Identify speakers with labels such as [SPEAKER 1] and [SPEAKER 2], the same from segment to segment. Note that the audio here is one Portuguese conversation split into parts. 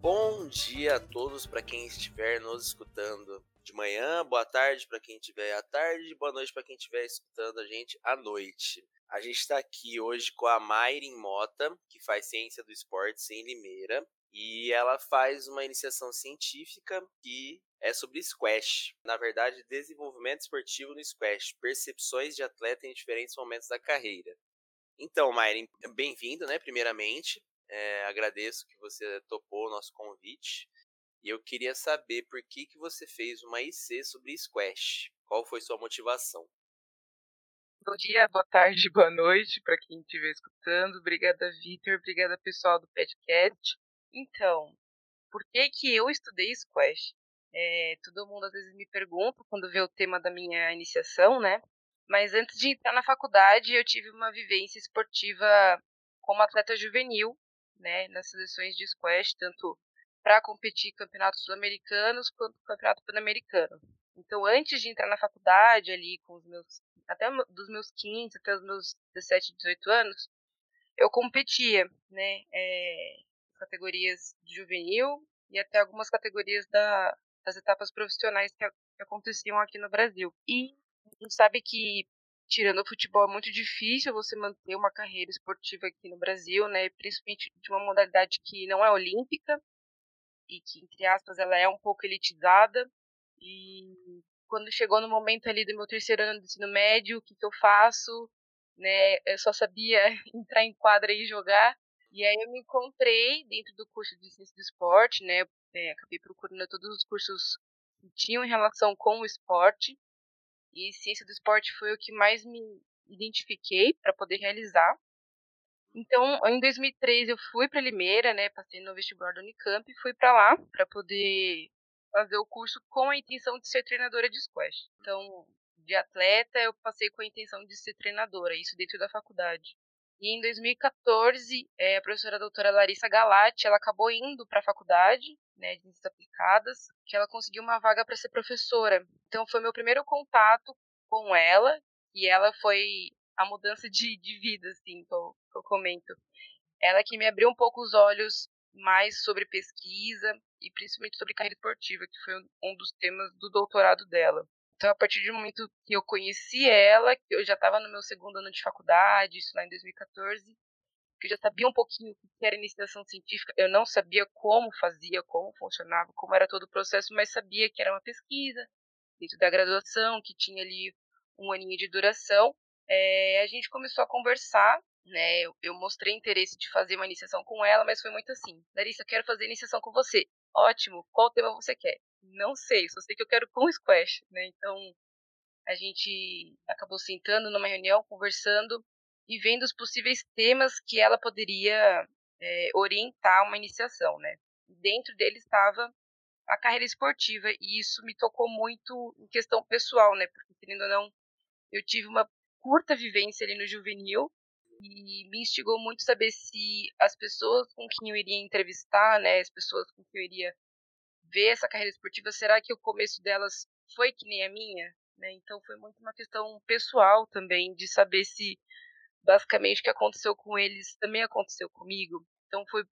[SPEAKER 1] Bom dia a todos para quem estiver nos escutando de manhã, boa tarde para quem estiver à tarde, boa noite para quem estiver escutando a gente à noite. A gente está aqui hoje com a Mayrin Mota, que faz ciência do esporte em Limeira, e ela faz uma iniciação científica que é sobre squash. Na verdade, desenvolvimento esportivo no squash, percepções de atleta em diferentes momentos da carreira. Então, Mayrin, bem-vindo, né, primeiramente. É, agradeço que você topou o nosso convite. E eu queria saber por que, que você fez uma IC sobre squash. Qual foi sua motivação?
[SPEAKER 2] Bom dia, boa tarde, boa noite para quem estiver escutando. Obrigada, Vitor. Obrigada, pessoal do podcast. Então, por que, que eu estudei squash? É, todo mundo às vezes me pergunta quando vê o tema da minha iniciação, né? Mas antes de entrar na faculdade, eu tive uma vivência esportiva como atleta juvenil, né? Nas seleções de squash, tanto para competir campeonatos sul-americanos quanto campeonato pan-americano. Então, antes de entrar na faculdade ali com os meus até dos meus 15 até os meus 17, 18 anos, eu competia, né, é, categorias de juvenil e até algumas categorias da, das etapas profissionais que, que aconteciam aqui no Brasil. E a gente sabe que tirando o futebol é muito difícil você manter uma carreira esportiva aqui no Brasil, né, principalmente de uma modalidade que não é olímpica e que, entre aspas, ela é um pouco elitizada. E quando chegou no momento ali do meu terceiro ano de ensino médio, o que, que eu faço? Né, eu só sabia entrar em quadra e jogar. E aí eu me encontrei dentro do curso de ciência do esporte, né? É, acabei procurando todos os cursos que tinham em relação com o esporte. E ciência do esporte foi o que mais me identifiquei para poder realizar. Então, em 2013 eu fui para Limeira, né, passei no vestibular da Unicamp e fui para lá para poder fazer o curso com a intenção de ser treinadora de squash. Então, de atleta, eu passei com a intenção de ser treinadora, isso dentro da faculdade. E em 2014, é, a professora doutora Larissa Galati, ela acabou indo para a faculdade, né, de ciências aplicadas, que ela conseguiu uma vaga para ser professora. Então foi meu primeiro contato com ela, e ela foi a mudança de, de vida, assim, que eu, que eu comento. Ela que me abriu um pouco os olhos mais sobre pesquisa e principalmente sobre carreira esportiva, que foi um dos temas do doutorado dela. Então, a partir do momento que eu conheci ela, que eu já estava no meu segundo ano de faculdade, isso lá em 2014, que eu já sabia um pouquinho o que era iniciação científica, eu não sabia como fazia, como funcionava, como era todo o processo, mas sabia que era uma pesquisa dentro da graduação, que tinha ali um aninho de duração. É, a gente começou a conversar, né? Eu, eu, mostrei interesse de fazer uma iniciação com ela, mas foi muito assim: Larissa, quero fazer iniciação com você. Ótimo, qual tema você quer? Não sei, só sei que eu quero com squash, né? Então a gente acabou sentando numa reunião, conversando e vendo os possíveis temas que ela poderia é, orientar uma iniciação, né? Dentro dele estava a carreira esportiva e isso me tocou muito em questão pessoal, né? Porque querendo ou não, eu tive uma curta vivência ali no juvenil e me instigou muito saber se as pessoas com quem eu iria entrevistar, né, as pessoas com quem eu iria ver essa carreira esportiva, será que o começo delas foi que nem a minha? Né? Então foi muito uma questão pessoal também, de saber se basicamente o que aconteceu com eles também aconteceu comigo. Então foi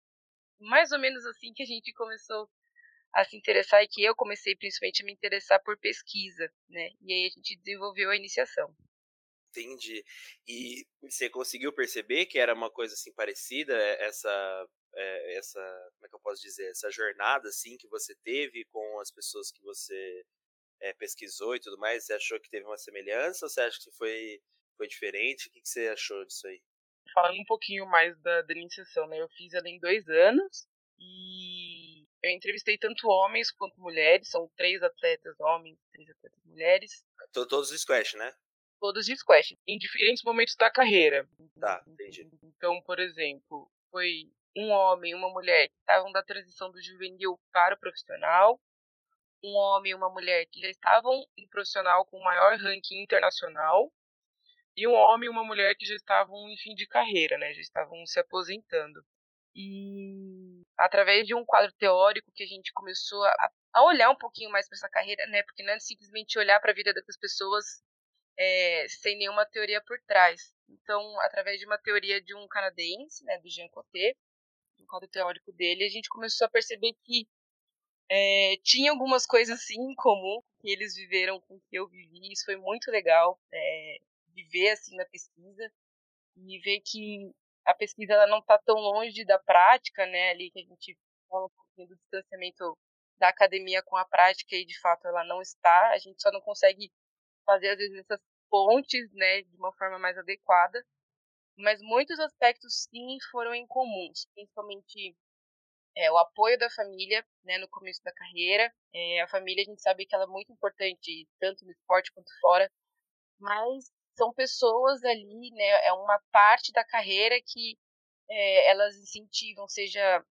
[SPEAKER 2] mais ou menos assim que a gente começou a se interessar e que eu comecei principalmente a me interessar por pesquisa, né? E aí a gente desenvolveu a iniciação.
[SPEAKER 1] Entendi. E você conseguiu perceber que era uma coisa assim parecida, eh, essa é, essa, como é que eu posso dizer, essa jornada assim que você teve com as pessoas que você é, pesquisou e tudo mais, você achou que teve uma semelhança ou você acha que foi, foi diferente? O que, que você achou disso aí?
[SPEAKER 2] Falando um pouquinho mais da, da iniciação, né? Eu fiz ela em dois anos e eu entrevistei tanto homens quanto mulheres, são três atletas homens, três atletas mulheres.
[SPEAKER 1] Todos de squash, né?
[SPEAKER 2] Todos de squash, em diferentes momentos da carreira.
[SPEAKER 1] Tá, entendi.
[SPEAKER 2] Então, por exemplo, foi um homem e uma mulher que estavam da transição do juvenil para o profissional, um homem e uma mulher que já estavam no profissional com maior ranking internacional, e um homem e uma mulher que já estavam em fim de carreira, né? Já estavam se aposentando. E através de um quadro teórico que a gente começou a, a olhar um pouquinho mais para essa carreira, né? Porque não é simplesmente olhar para a vida dessas pessoas é, sem nenhuma teoria por trás. Então, através de uma teoria de um canadense, né, do Jean Coté, no quadro teórico dele, a gente começou a perceber que é, tinha algumas coisas sim em comum que eles viveram com que eu vivi. Isso foi muito legal é, viver assim na pesquisa e ver que a pesquisa ela não está tão longe da prática, né? Ali que a gente fala um pouquinho do distanciamento da academia com a prática e de fato ela não está. A gente só não consegue fazer às vezes essas pontes, né, de uma forma mais adequada. Mas muitos aspectos sim foram incomuns, principalmente é, o apoio da família, né, no começo da carreira. É, a família a gente sabe que ela é muito importante tanto no esporte quanto fora, mas são pessoas ali, né, é uma parte da carreira que é, elas incentivam, seja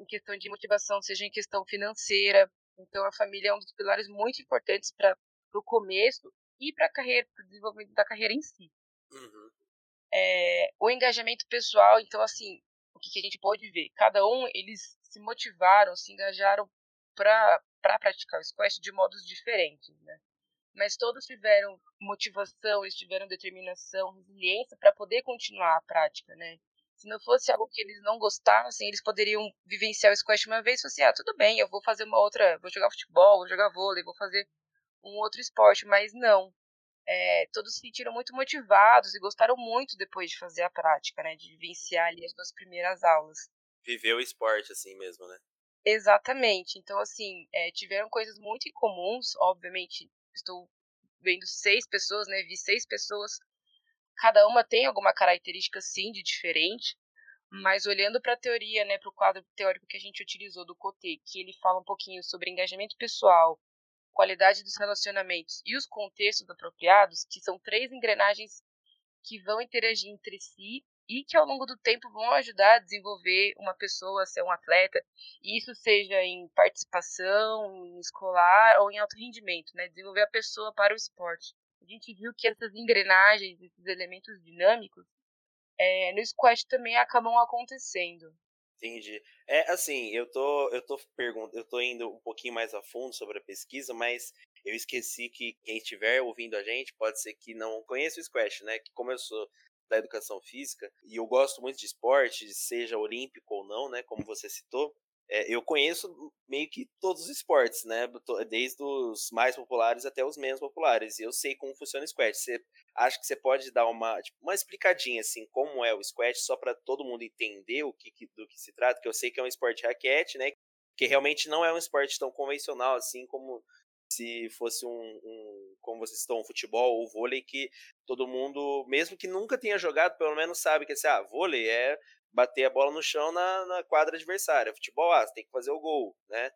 [SPEAKER 2] em questão de motivação, seja em questão financeira. Então a família é um dos pilares muito importantes para o começo e para a carreira, para o desenvolvimento da carreira em si. Uhum. É, o engajamento pessoal, então assim, o que, que a gente pode ver? Cada um, eles se motivaram, se engajaram para pra praticar o squash de modos diferentes, né? Mas todos tiveram motivação, eles tiveram determinação, resiliência para poder continuar a prática, né? Se não fosse algo que eles não gostassem, eles poderiam vivenciar o squash uma vez e assim, ah, tudo bem, eu vou fazer uma outra, vou jogar futebol, vou jogar vôlei, vou fazer um outro esporte, mas não é, todos se sentiram muito motivados e gostaram muito depois de fazer a prática, né? De vivenciar ali as duas primeiras aulas.
[SPEAKER 1] Viver o esporte assim mesmo, né?
[SPEAKER 2] Exatamente. Então, assim, é, tiveram coisas muito incomuns. Obviamente, estou vendo seis pessoas, né? Vi seis pessoas. Cada uma tem alguma característica, sim, de diferente. Mas olhando para a teoria, né, para o quadro teórico que a gente utilizou do Coté, que ele fala um pouquinho sobre engajamento pessoal, qualidade dos relacionamentos e os contextos apropriados, que são três engrenagens que vão interagir entre si e que ao longo do tempo vão ajudar a desenvolver uma pessoa a ser um atleta, isso seja em participação, em escolar ou em alto rendimento, né? Desenvolver a pessoa para o esporte. A gente viu que essas engrenagens, esses elementos dinâmicos, é, no squash também acabam acontecendo.
[SPEAKER 1] Entendi. É assim, eu tô, eu tô perguntando, eu tô indo um pouquinho mais a fundo sobre a pesquisa, mas eu esqueci que quem estiver ouvindo a gente pode ser que não conheça o squash, né? Que como eu sou da educação física e eu gosto muito de esporte, seja olímpico ou não, né? Como você citou, é, eu conheço meio que todos os esportes, né? Desde os mais populares até os menos populares. E eu sei como funciona o squash. Você acha que você pode dar uma, tipo, uma explicadinha assim, como é o squash, só para todo mundo entender o que, do que se trata? Que eu sei que é um esporte raquete, né? Que realmente não é um esporte tão convencional assim como se fosse um, um como vocês estão, um futebol ou vôlei que todo mundo, mesmo que nunca tenha jogado, pelo menos sabe que assim, ah, vôlei é bater a bola no chão na, na quadra adversária. Futebol, ah, você tem que fazer o gol, né?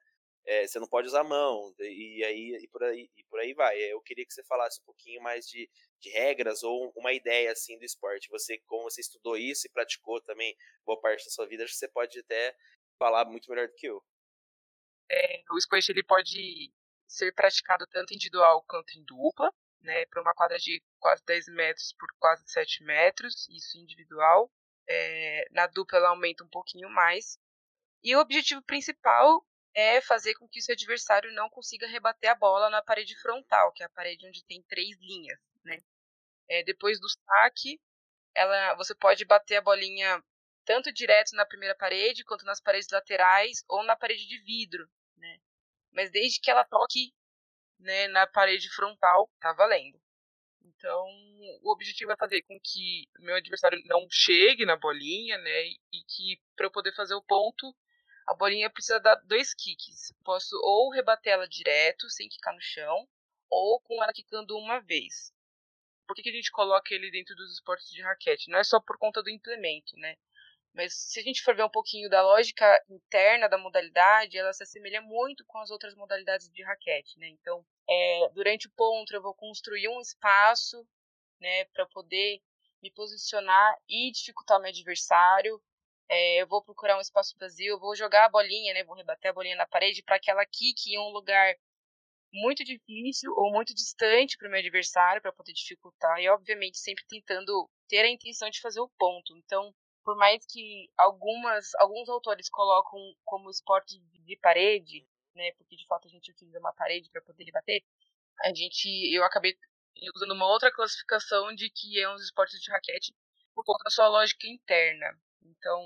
[SPEAKER 1] É, você não pode usar a mão, e aí e por aí, e por aí vai. Eu queria que você falasse um pouquinho mais de, de regras ou uma ideia assim do esporte. Você, como você estudou isso e praticou também boa parte da sua vida, acho que você pode até falar muito melhor do que eu.
[SPEAKER 2] É, o squash ele pode ser praticado tanto individual quanto em dupla, né, para uma quadra de quase 10 metros por quase 7 metros, isso individual é, na dupla ela aumenta um pouquinho mais. E o objetivo principal é fazer com que o seu adversário não consiga rebater a bola na parede frontal, que é a parede onde tem três linhas. Né? É, depois do saque, ela, você pode bater a bolinha tanto direto na primeira parede, quanto nas paredes laterais ou na parede de vidro. Né? Mas desde que ela toque né, na parede frontal, tá valendo. Então, o objetivo é fazer com que meu adversário não chegue na bolinha, né? E que para eu poder fazer o ponto, a bolinha precisa dar dois kicks. Posso ou rebater ela direto, sem quicar no chão, ou com ela quicando uma vez. Por que, que a gente coloca ele dentro dos esportes de raquete? Não é só por conta do implemento, né? Mas se a gente for ver um pouquinho da lógica interna da modalidade, ela se assemelha muito com as outras modalidades de raquete, né? Então, é, durante o ponto eu vou construir um espaço, né, para poder me posicionar e dificultar meu adversário. É, eu vou procurar um espaço vazio, eu vou jogar a bolinha, né, vou rebater a bolinha na parede para que ela quique em um lugar muito difícil ou muito distante para o meu adversário para poder dificultar e obviamente sempre tentando ter a intenção de fazer o ponto. Então, por mais que algumas alguns autores colocam como esporte de parede, né? Porque de fato a gente utiliza uma parede para poder debater. A gente, eu acabei usando uma outra classificação de que é uns esportes de raquete por conta da sua lógica interna. Então,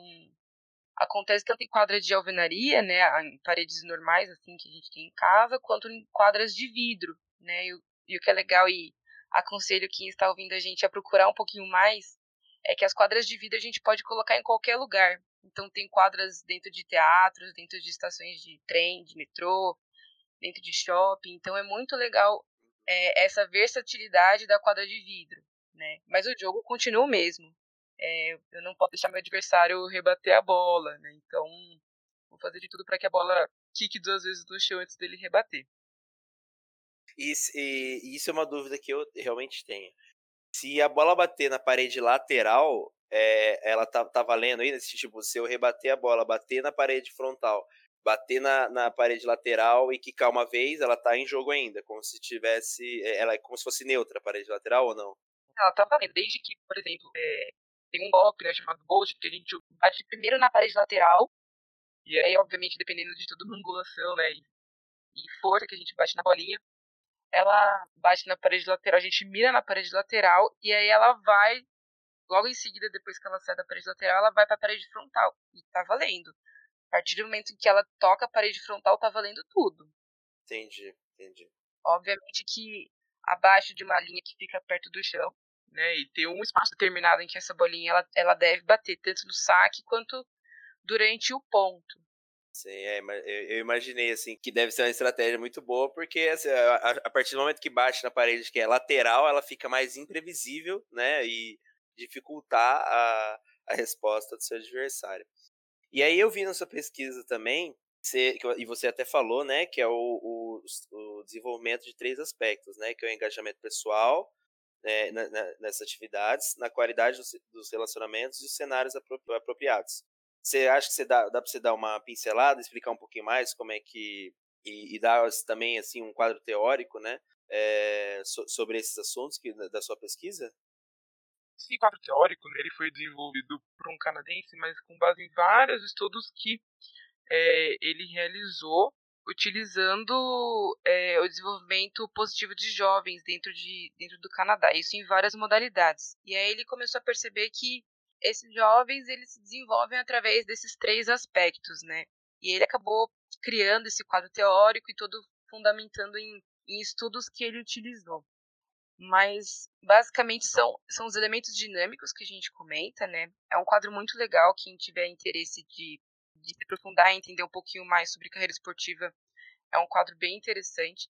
[SPEAKER 3] acontece tanto em quadras de alvenaria, né, em paredes normais assim que a gente tem em casa, quanto em quadras de vidro, né? E, e o que é legal e aconselho quem está ouvindo a gente a procurar um pouquinho mais é que as quadras de vidro a gente pode colocar em qualquer lugar. Então tem quadras dentro de teatros, dentro de estações de trem, de metrô, dentro de shopping. Então é muito legal é, essa versatilidade da quadra de vidro, né? Mas o jogo continua o mesmo. É, eu não posso deixar meu adversário rebater a bola, né? Então vou fazer de tudo para que a bola quique duas vezes no chão antes dele rebater.
[SPEAKER 1] Isso, e, isso é uma dúvida que eu realmente tenho. Se a bola bater na parede lateral, é, ela tá, tá valendo aí, nesse tipo, se eu rebater a bola, bater na parede frontal, bater na, na parede lateral e quicar uma vez, ela tá em jogo ainda, como se tivesse. É, ela é como se fosse neutra a parede lateral ou não?
[SPEAKER 3] Ela tá valendo, desde que, por exemplo, é, tem um golpe né, chamado Ghost, que a gente bate primeiro na parede lateral, e aí, obviamente, dependendo de tudo, angulação, né, e força que a gente bate na bolinha, ela bate na parede lateral, a gente mira na parede lateral, e aí ela vai, logo em seguida, depois que ela sai da parede lateral, ela vai pra parede frontal, e tá valendo. A partir do momento em que ela toca a parede frontal, tá valendo tudo.
[SPEAKER 1] Entendi, entendi.
[SPEAKER 3] Obviamente que abaixo de uma linha que fica perto do chão, né? E tem um espaço determinado em que essa bolinha ela, ela deve bater, tanto no saque quanto durante o ponto.
[SPEAKER 1] Sim, é, eu imaginei assim que deve ser uma estratégia muito boa, porque assim, a, a, partir do momento que bate na parede que é lateral, ela fica mais imprevisível, né? E dificultar a, a resposta do seu adversário. E aí eu vi na sua pesquisa também, você, e você até falou, né, que é o, o, o, desenvolvimento de três aspectos, né, que é o engajamento pessoal né, na, na, nessas atividades, na qualidade dos, dos, relacionamentos e os cenários apropriados. Você acha que você dá, dá para você dar uma pincelada, explicar um pouquinho mais como é que e, e dar também assim um quadro teórico, né, é, so, sobre esses assuntos que, da sua pesquisa?
[SPEAKER 2] Esse quadro teórico né, ele foi desenvolvido por um canadense, mas com base em vários estudos que é, ele realizou utilizando é, o desenvolvimento positivo de jovens dentro, de, dentro do Canadá, isso em várias modalidades. E aí ele começou a perceber que esses jovens eles se desenvolvem através desses três aspectos, né? E ele acabou criando esse quadro teórico e todo fundamentando em, em estudos que ele utilizou mas basicamente são, são os elementos dinâmicos que a gente comenta, né? É um quadro muito legal, quem tiver interesse de, de se aprofundar e entender um pouquinho mais sobre carreira esportiva, é um quadro bem interessante.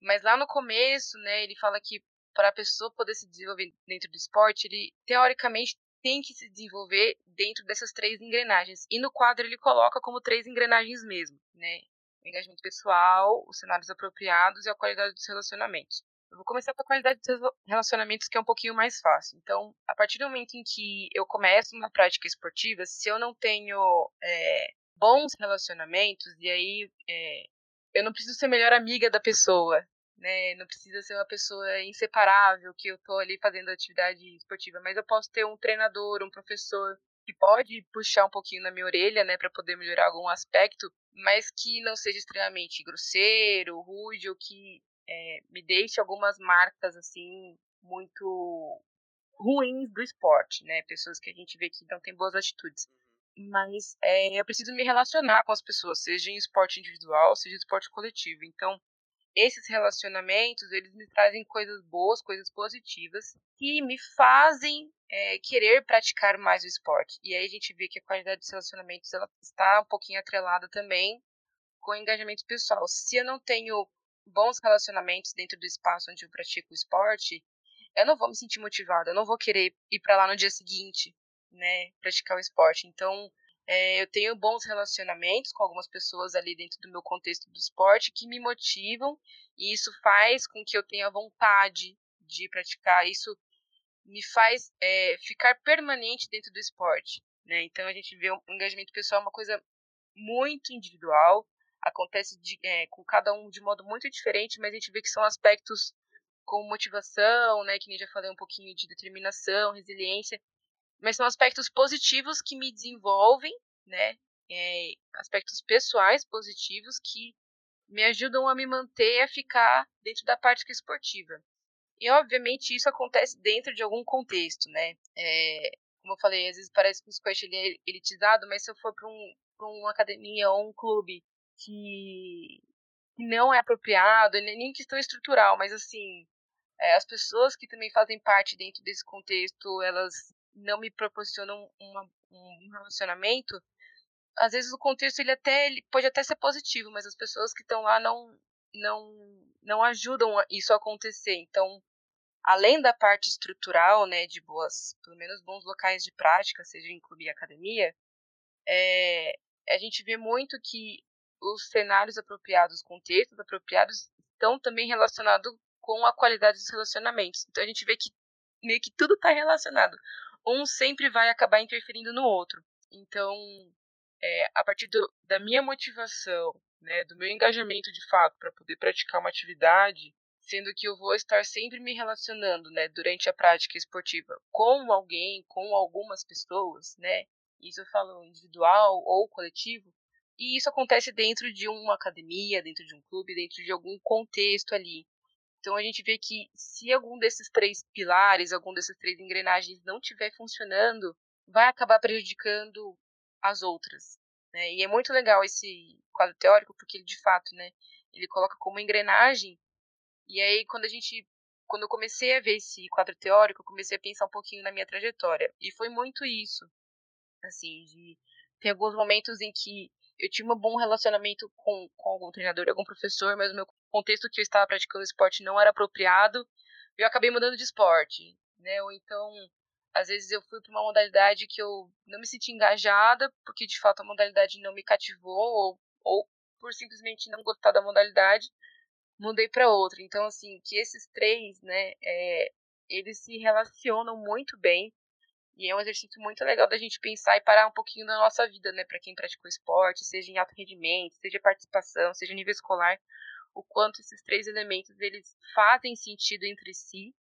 [SPEAKER 2] Mas lá no começo, né, ele fala que para a pessoa poder se desenvolver dentro do esporte, ele teoricamente tem que se desenvolver dentro dessas três engrenagens. E no quadro ele coloca como três engrenagens mesmo, né? O engajamento pessoal, os cenários apropriados e a qualidade dos relacionamentos. Eu vou começar com a qualidade dos relacionamentos, que é um pouquinho mais fácil. Então, a partir do momento em que eu começo uma prática esportiva, se eu não tenho é, bons relacionamentos, e aí é, eu não preciso ser melhor amiga da pessoa, né? Não precisa ser uma pessoa inseparável que eu tô ali fazendo atividade esportiva, mas eu posso ter um treinador, um professor que pode puxar um pouquinho na minha orelha, né, para poder melhorar algum aspecto, mas que não seja extremamente grosseiro, rude ou que é, me deixe algumas marcas assim muito ruins do esporte, né? Pessoas que a gente vê que não tem boas atitudes. Uhum. Mas é, eu preciso me relacionar com as pessoas, seja em esporte individual, seja em esporte coletivo. Então, esses relacionamentos, eles me trazem coisas boas, coisas positivas, que me fazem é, querer praticar mais o esporte. E aí a gente vê que a qualidade dos relacionamentos ela está um pouquinho atrelada também com o engajamento pessoal. Se eu não tenho bons relacionamentos dentro do espaço onde eu pratico o esporte, eu não vou me sentir motivada, eu não vou querer ir para lá no dia seguinte, né, praticar o esporte. Então, é, eu tenho bons relacionamentos com algumas pessoas ali dentro do meu contexto do esporte que me motivam e isso faz com que eu tenha vontade de praticar. Isso me faz é, ficar permanente dentro do esporte. Né? Então a gente vê o engajamento pessoal uma coisa muito individual acontece de, é, com cada um de modo muito diferente, mas a gente vê que são aspectos como motivação, né, que nem já falei um pouquinho de determinação, resiliência, mas são aspectos positivos que me desenvolvem, né, é, aspectos pessoais positivos que me ajudam a me manter a ficar dentro da prática esportiva. E obviamente isso acontece dentro de algum contexto, né? É, como eu falei, às vezes parece que o squash ele é elitizado, mas se eu for para um, uma academia ou um clube que não é apropriado, nem questão estrutural, mas assim, é, as pessoas que também fazem parte dentro desse contexto, elas não me proporcionam uma, um relacionamento, às vezes o contexto ele até ele pode até ser positivo, mas as pessoas que estão lá não não não ajudam isso a acontecer. Então, além da parte estrutural, né, de boas, pelo menos bons locais de prática, seja em clube e academia, é, a gente vê muito que os cenários apropriados, os contextos apropriados estão também relacionados com a qualidade dos relacionamentos. Então a gente vê que meio que tudo está relacionado. Um sempre vai acabar interferindo no outro. Então, é, a partir do, da minha motivação, né, do meu engajamento de fato para poder praticar uma atividade, sendo que eu vou estar sempre me relacionando, né, durante a prática esportiva com alguém, com algumas pessoas, né, isso eu falo individual ou coletivo, e isso acontece dentro de uma academia, dentro de um clube, dentro de algum contexto ali. Então a gente vê que se algum desses três pilares, algum desses três engrenagens não estiver funcionando, vai acabar prejudicando as outras. Né? E é muito legal esse quadro teórico porque ele de fato, né, ele coloca como engrenagem. E aí quando a gente, quando eu comecei a ver esse quadro teórico, eu comecei a pensar um pouquinho na minha trajetória e foi muito isso, assim, de tem alguns momentos em que eu tinha um bom relacionamento com, com algum treinador, algum professor, mas o meu contexto que eu estava praticando esporte não era apropriado, eu acabei mudando de esporte, né? Ou então, às vezes eu fui para uma modalidade que eu não me senti engajada, porque de fato a modalidade não me cativou, ou, ou por simplesmente não gostar da modalidade, mudei para outra. Então, assim, que esses três, né, é, eles se relacionam muito bem e é um exercício muito legal da gente pensar e parar um pouquinho na nossa vida, né? Para quem praticou esporte, seja em alto rendimento, seja participação, seja nível escolar, o quanto esses três elementos eles fazem sentido entre si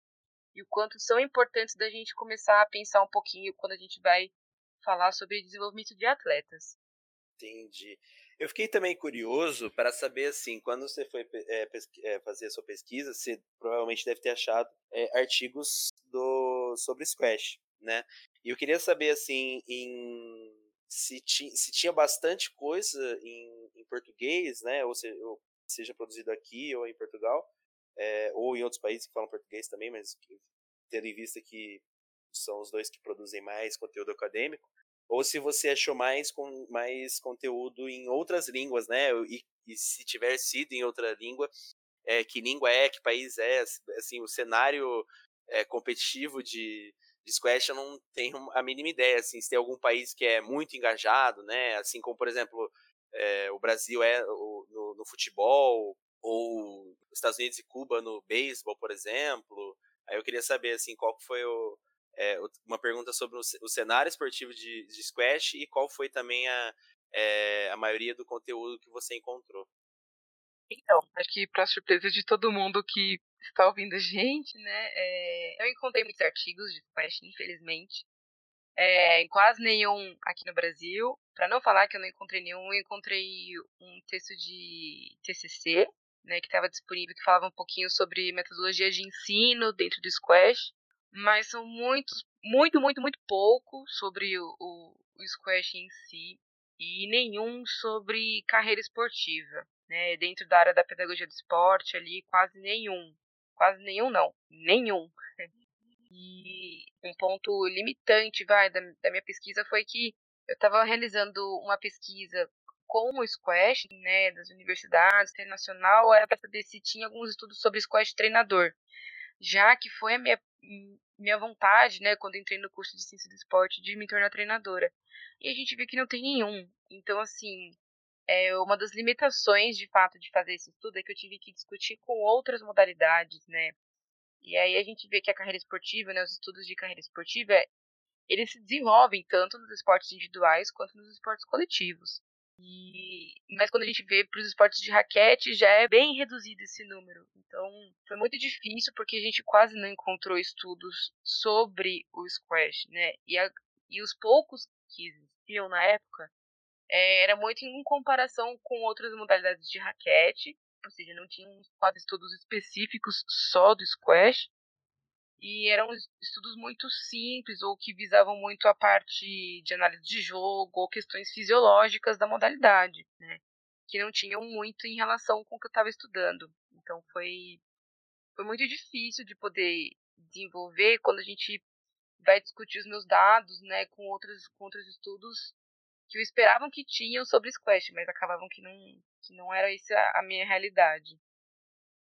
[SPEAKER 2] e o quanto são importantes da gente começar a pensar um pouquinho quando a gente vai falar sobre desenvolvimento de atletas.
[SPEAKER 1] Entendi. Eu fiquei também curioso para saber assim, quando você foi é, é, fazer a sua pesquisa, você provavelmente deve ter achado é, artigos do sobre squash né? E eu queria saber, assim, em, se, ti, se tinha bastante coisa em, em português, né? Ou, se, ou seja produzido aqui ou em Portugal, é, ou em outros países que falam português também, mas tendo em vista que são os dois que produzem mais conteúdo acadêmico, ou se você achou mais, com, mais conteúdo em outras línguas, né? E, e se tiver sido em outra língua, é, que língua é, que país é, assim, o cenário é, competitivo de, de squash eu não tenho a mínima ideia, assim, se tem algum país que é muito engajado, né, assim como, por exemplo, é, o Brasil é o, no, no, futebol, ou os Estados Unidos e Cuba no beisebol, por exemplo, aí eu queria saber, assim, qual foi o, é, uma pergunta sobre o cenário esportivo de, de, squash e qual foi também a, é, a maioria do conteúdo que você encontrou.
[SPEAKER 2] Então, acho que para surpresa de todo mundo que está ouvindo a gente, né, é, eu encontrei muitos artigos de Squash, infelizmente. É, quase nenhum aqui no Brasil. Para não falar que eu não encontrei nenhum, eu encontrei um texto de TCC, né, que estava disponível, que falava um pouquinho sobre metodologia de ensino dentro do Squash, mas são muitos, muito, muito, muito pouco sobre o, o, o Squash em si e nenhum sobre carreira esportiva né, dentro da área da pedagogia do esporte ali, quase nenhum. Quase nenhum não, nenhum. E um ponto limitante, vai, da, da minha pesquisa foi que eu estava realizando uma pesquisa com o squash, né, das universidades internacional, era para saber se tinha alguns estudos sobre squash treinador, já que foi a minha, minha vontade, né, quando entrei no curso de ciência do esporte, de me tornar treinadora. E a gente viu que não tem nenhum. Então, assim, é, uma das limitações, de fato, de fazer esse estudo é que eu tive que discutir com outras modalidades, né? E aí a gente vê que a carreira esportiva, né, os estudos de carreira esportiva, eles se desenvolvem tanto nos esportes individuais quanto nos esportes coletivos. E, mas quando a gente vê para os esportes de raquete, já é bem reduzido esse número. Então, foi muito difícil porque a gente quase não encontrou estudos sobre o squash, né? E, a, e os poucos que existiam na época é, era muito em comparação com outras modalidades de raquete, ou seja, não tinha quase estudos específicos só do squash. e eram estudos muito simples ou que visavam muito a parte de análise de jogo ou questões fisiológicas da modalidade, né? Que não tinham muito em relação com o que eu estava estudando. Então foi foi muito difícil de poder desenvolver quando a gente vai discutir os meus dados, né, com outros com outros estudos que eu esperavam que tinham sobre Squash, mas acabavam que não que não era essa a minha realidade.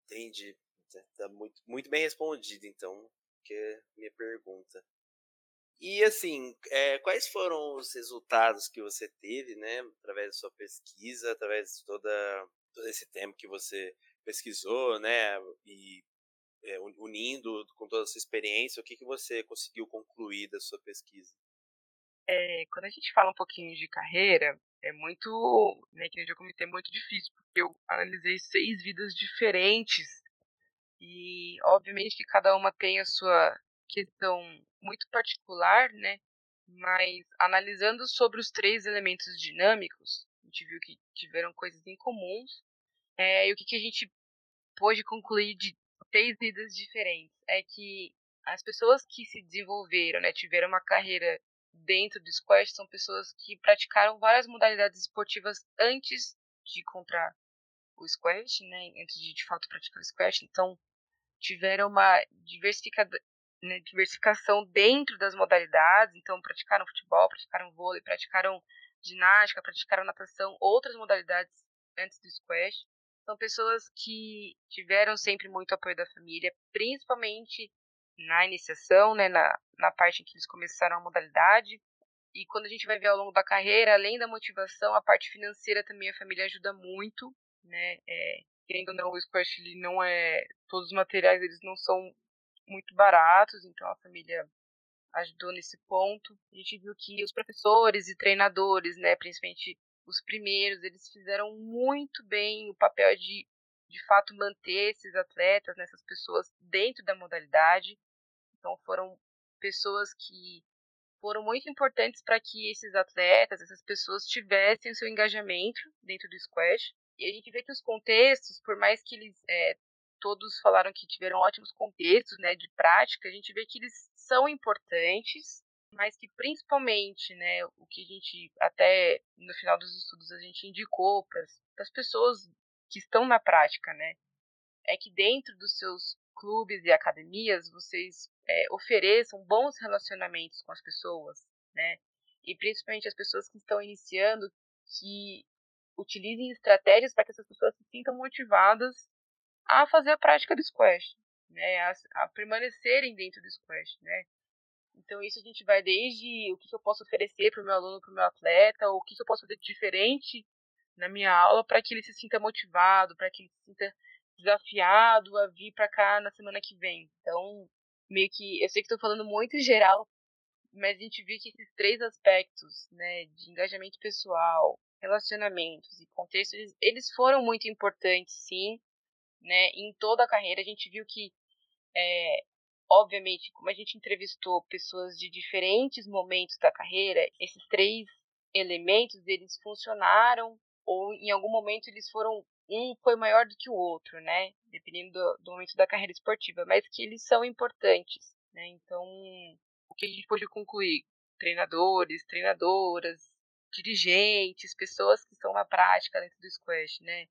[SPEAKER 1] Entendi. Tá muito, muito bem respondido, então que é minha pergunta. E assim, é, quais foram os resultados que você teve, né, através da sua pesquisa, através de toda, todo esse tempo que você pesquisou, né, e é, unindo com toda a sua experiência, o que, que você conseguiu concluir da sua pesquisa?
[SPEAKER 2] É, quando a gente fala um pouquinho de carreira, é muito, né, que eu comentei, é muito difícil, porque eu analisei seis vidas diferentes e obviamente que cada uma tem a sua questão muito particular, né? Mas analisando sobre os três elementos dinâmicos, a gente viu que tiveram coisas em comuns. É, e o que, que a gente pôde concluir de três vidas diferentes é que as pessoas que se desenvolveram, né, tiveram uma carreira dentro do squash, são pessoas que praticaram várias modalidades esportivas antes de encontrar o squash, né, antes de de fato praticar o squash. Então, tiveram uma né, diversificação dentro das modalidades, então praticaram futebol, praticaram vôlei, praticaram ginástica, praticaram natação, outras modalidades antes do squash. São pessoas que tiveram sempre muito apoio da família, principalmente na iniciação, né, na, na parte em que eles começaram a modalidade. E quando a gente vai ver ao longo da carreira, além da motivação, a parte financeira também a família ajuda muito, né? É, querendo ou não, o Squash ele não é. Todos os materiais eles não são muito baratos, então a família ajudou nesse ponto. A gente viu que os professores e treinadores, né, principalmente os primeiros, eles fizeram muito bem o papel de de fato manter esses atletas, né, essas pessoas dentro da modalidade. Então foram pessoas que foram muito importantes para que esses atletas, essas pessoas tivessem o seu engajamento dentro do squash. E a gente vê que os contextos, por mais que eles é, todos falaram que tiveram ótimos contextos né, de prática, a gente vê que eles são importantes, mas que principalmente, né, o que a gente até no final dos estudos a gente indicou para as pessoas que estão na prática, né, é que dentro dos seus clubes e academias vocês é, ofereçam bons relacionamentos com as pessoas, né, e principalmente as pessoas que estão iniciando que utilizem estratégias para que essas pessoas se sintam motivadas a fazer a prática do squash, né, a, a permanecerem dentro do squash, né. Então isso a gente vai desde o que eu posso oferecer para o meu aluno, para o meu atleta, ou o que eu posso fazer de diferente na minha aula para que ele se sinta motivado, para que ele se sinta desafiado a vir para cá na semana que vem. Então, meio que eu sei que estou falando muito geral, mas a gente viu que esses três aspectos, né, de engajamento pessoal, relacionamentos e contexto, eles, eles foram muito importantes, sim, né? Em toda a carreira a gente viu que, é, obviamente, como a gente entrevistou pessoas de diferentes momentos da carreira, esses três elementos eles funcionaram ou em algum momento eles foram um foi maior do que o outro, né? Dependendo do, do momento da carreira esportiva, mas que eles são importantes, né? Então, o que a gente pode concluir? Treinadores, treinadoras, dirigentes, pessoas que estão na prática dentro do squash, né?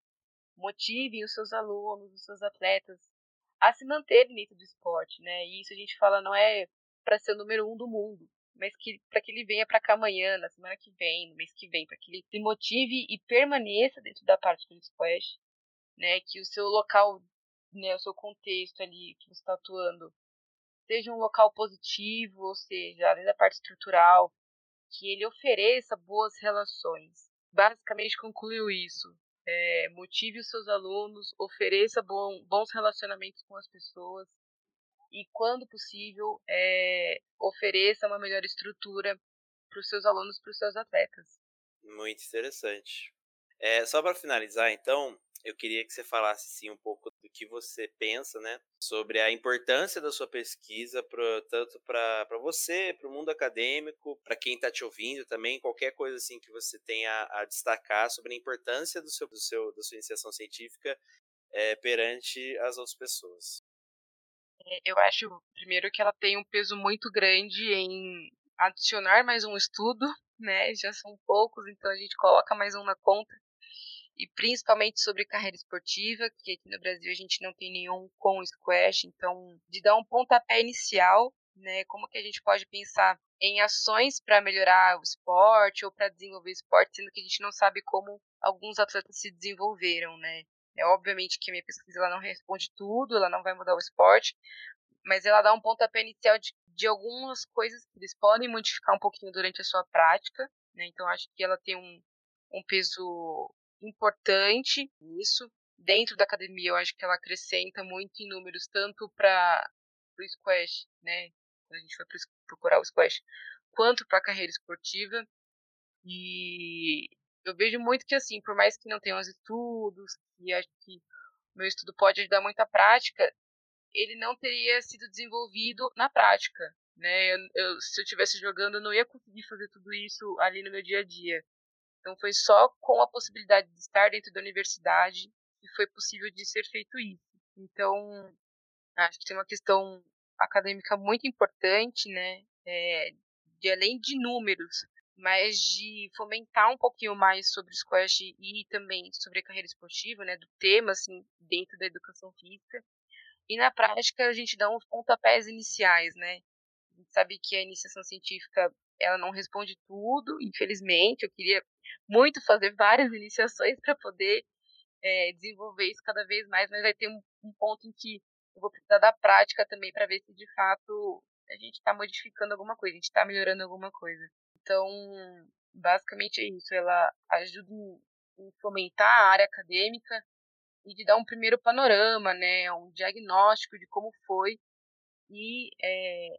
[SPEAKER 2] Motivem os seus alunos, os seus atletas a se manterem dentro do esporte, né? E isso a gente fala não é para ser o número um do mundo, mas que para que ele venha para cá amanhã, na semana que vem, no mês que vem, para que ele se motive e permaneça dentro da parte do squash, né? Que o seu local, né, o seu contexto ali que você está atuando seja um local positivo, ou seja, além da parte estrutural, que ele ofereça boas relações. Basicamente concluiu isso. É, motive os seus alunos, ofereça bom, bons relacionamentos com as pessoas e, quando possível, é, ofereça uma melhor estrutura para os seus alunos, para os seus atletas.
[SPEAKER 1] Muito interessante. É, só para finalizar, então, eu queria que você falasse sim um pouco do que você pensa, né, sobre a importância da sua pesquisa pro, tanto para você, para o mundo acadêmico, para quem está te ouvindo também, qualquer coisa assim que você tenha a destacar sobre a importância do seu, do seu da sua iniciação científica é, perante as outras pessoas.
[SPEAKER 2] É, eu acho, primeiro, que ela tem um peso muito grande em adicionar mais um estudo, né? Já são poucos, então a gente coloca mais um na conta. E principalmente sobre carreira esportiva, que aqui no Brasil a gente não tem nenhum com squash, então de dar um pontapé inicial, né? Como que a gente pode pensar em ações para melhorar o esporte ou para desenvolver o esporte, sendo que a gente não sabe como alguns atletas se desenvolveram, né? É obviamente que a minha pesquisa ela não responde tudo, ela não vai mudar o esporte, mas ela dá um pontapé inicial de, de algumas coisas que eles podem modificar um pouquinho durante a sua prática, né? Então acho que ela tem um, um peso importante nisso. Dentro da academia, eu acho que ela acrescenta muito em números, tanto para o squash, né? Quando a gente vai procurar o squash, quanto para a carreira esportiva. E eu vejo muito que, assim, por mais que não tenha os estudos, e acho que meu estudo pode ajudar muito a prática, ele não teria sido desenvolvido na prática. Né? Eu, eu, se eu estivesse jogando, eu não ia conseguir fazer tudo isso ali no meu dia a dia. Então foi só com a possibilidade de estar dentro da universidade que foi possível de ser feito isso. Então, acho que tem uma questão acadêmica muito importante, né? É, de além de números, mas de fomentar um pouquinho mais sobre o squash e também sobre a carreira esportiva, né? Do tema, assim, dentro da educação física. E na prática a gente dá uns pontapés iniciais, né? A gente sabe que a iniciação científica ela não responde tudo, infelizmente. Eu queria muito fazer várias iniciações para poder é, desenvolver isso cada vez mais, mas vai ter um, um ponto em que eu vou precisar da prática também para ver se de fato a gente está modificando alguma coisa, a gente está melhorando alguma coisa. Então, basicamente é isso. Ela ajuda em, fomentar a área acadêmica e de dar um primeiro panorama, né, um diagnóstico de como foi e é,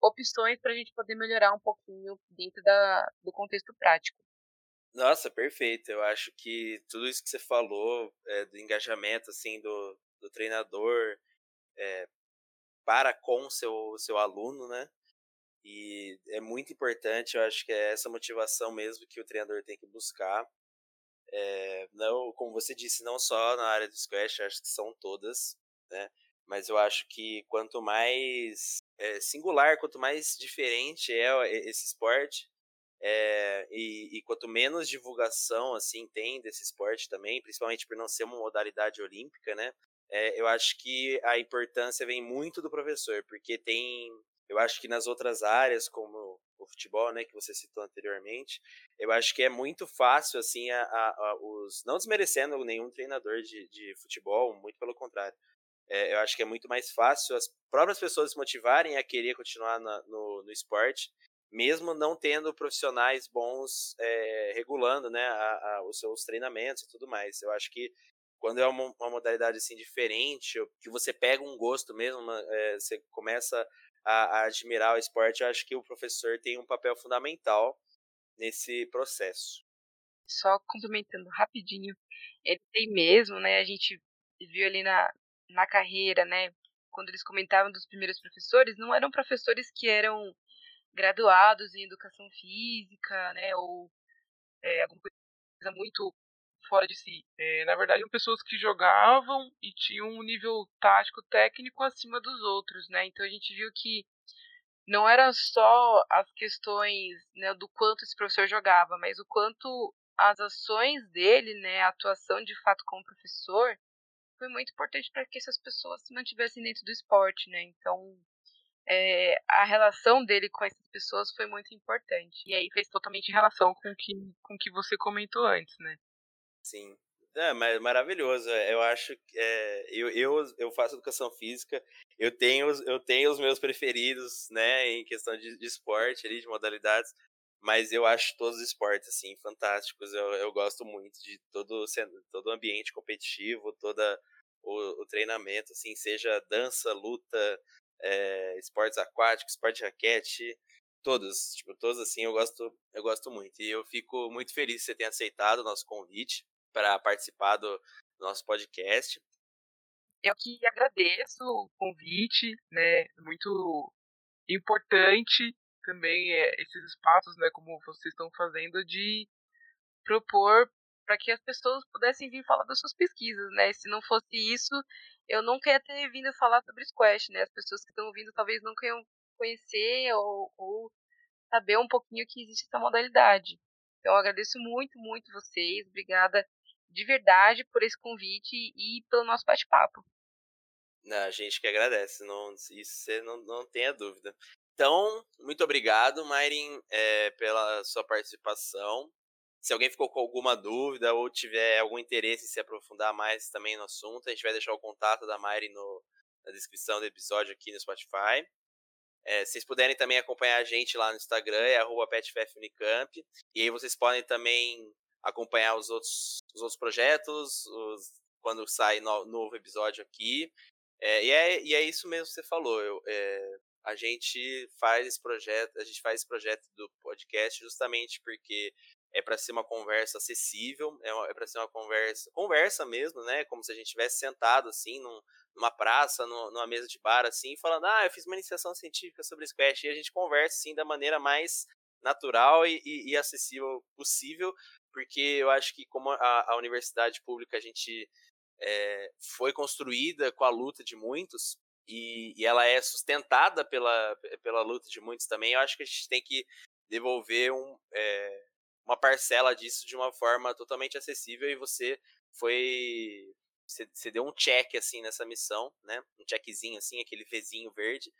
[SPEAKER 2] opções para a gente poder melhorar um pouquinho dentro da, do contexto prático.
[SPEAKER 1] Nossa, perfeito. Eu acho que tudo isso que você falou, é, do engajamento assim do, do treinador é, para com seu seu aluno, né? E é muito importante. Eu acho que é essa motivação mesmo que o treinador tem que buscar. É, não, como você disse, não só na área do squash, acho que são todas, né? Mas eu acho que quanto mais é, singular, quanto mais diferente é esse esporte, é, e, e, quanto menos divulgação assim tem desse esporte também, principalmente por não ser uma modalidade olímpica, né? É, eu acho que a importância vem muito do professor, porque tem, eu acho que nas outras áreas como o futebol, né, que você citou anteriormente, eu acho que é muito fácil assim a, a, os, não desmerecendo nenhum treinador de, de futebol, muito pelo contrário. É, eu acho que é muito mais fácil as próprias pessoas se motivarem a querer continuar na, no, no esporte mesmo não tendo profissionais bons é, regulando né, a, a, os seus treinamentos e tudo mais. Eu acho que quando é uma, uma modalidade assim diferente, que você pega um gosto mesmo, é, você começa a, a, admirar o esporte, eu acho que o professor tem um papel fundamental nesse processo.
[SPEAKER 2] Só complementando rapidinho, ele tem mesmo, né? A gente viu ali na, na carreira, né? Quando eles comentavam dos primeiros professores, não eram professores que eram graduados em educação física, né, ou é, alguma coisa muito fora de si. É, na verdade, eram pessoas que jogavam e tinham um nível tático técnico acima dos outros, né? Então a gente viu que não era só as questões né, do quanto esse professor jogava, mas o quanto as ações dele, né, a atuação de fato como professor, foi muito importante para que essas pessoas se mantivessem dentro do esporte, né? Então é, a relação dele com essas pessoas foi muito importante. E aí fez totalmente relação com que, o com que você comentou antes, né?
[SPEAKER 1] Sim. É, maravilhoso. Eu acho que é, eu, eu, eu faço educação física, eu tenho, eu tenho os meus preferidos, né, em questão de, de esporte, ali, de modalidades, mas eu acho todos os esportes, assim, fantásticos. Eu, eu gosto muito de todo, todo o ambiente competitivo, toda o, o treinamento, assim, seja dança, luta, é, esportes aquáticos, esporte de raquete, todos, tipo, todos assim, eu gosto, eu gosto muito. E eu fico muito feliz que você tenha aceitado o nosso convite para participar do nosso podcast.
[SPEAKER 2] Eu que agradeço o convite, né? Muito importante também é, esses espaços, né, como vocês estão fazendo, de propor para que as pessoas pudessem vir falar das suas pesquisas, né? Se não fosse isso, eu nunca ia ter vindo falar sobre Squash, né? As pessoas que estão ouvindo talvez nunca iam conhecer ou, ou saber um pouquinho que existe essa modalidade. Então, eu agradeço muito, muito vocês. Obrigada de verdade por esse convite e pelo nosso bate-papo.
[SPEAKER 1] A gente que agradece, não, isso você não, não tenha dúvida. Então, muito obrigado, Mairin, é, pela sua participação. Se alguém ficou com alguma dúvida ou tiver algum interesse em se aprofundar mais também no assunto, a gente vai deixar o contato da Mairin no, na descrição do episódio aqui no Spotify. É, vocês puderem também acompanhar a gente lá no Instagram, é petffunicamp. E aí vocês podem também acompanhar os outros, os outros projetos, os, quando sai no, novo episódio aqui. É, e, é, e é isso mesmo que você falou. Eu, é, a gente faz esse projeto, a gente faz esse projeto do podcast justamente porque é para ser uma conversa acessível, é, é para ser uma conversa, conversa mesmo, né? Como se a gente tivesse sentado assim num, numa praça, numa mesa de bar assim, falando: "Ah, eu fiz uma iniciação científica sobre Squash". E a gente conversa assim da maneira mais natural e, e, e acessível possível, porque eu acho que como a, a universidade pública a gente é, foi construída com a luta de muitos e, e, ela é sustentada pela, pela luta de muitos também, eu acho que a gente tem que devolver um, é, uma parcela disso de uma forma totalmente acessível e você foi você, deu um check assim nessa missão, né? Um checkzinho assim, aquele Vzinho verde,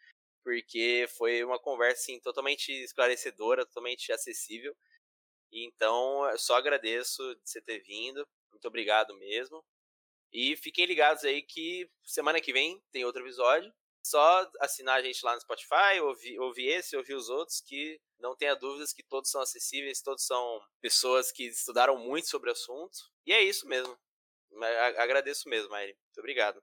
[SPEAKER 1] porque foi uma conversa assim, totalmente esclarecedora, totalmente acessível. Então, só agradeço de você ter vindo. Muito obrigado mesmo. E fiquem ligados aí que semana que vem tem outro episódio. Só assinar a gente lá no Spotify, ouvir, ouvir esse, ouvir os outros, que não tenha dúvidas que todos são acessíveis, todos são pessoas que estudaram muito sobre o assunto. E é isso mesmo. Agradeço mesmo, Mairi. Muito obrigado.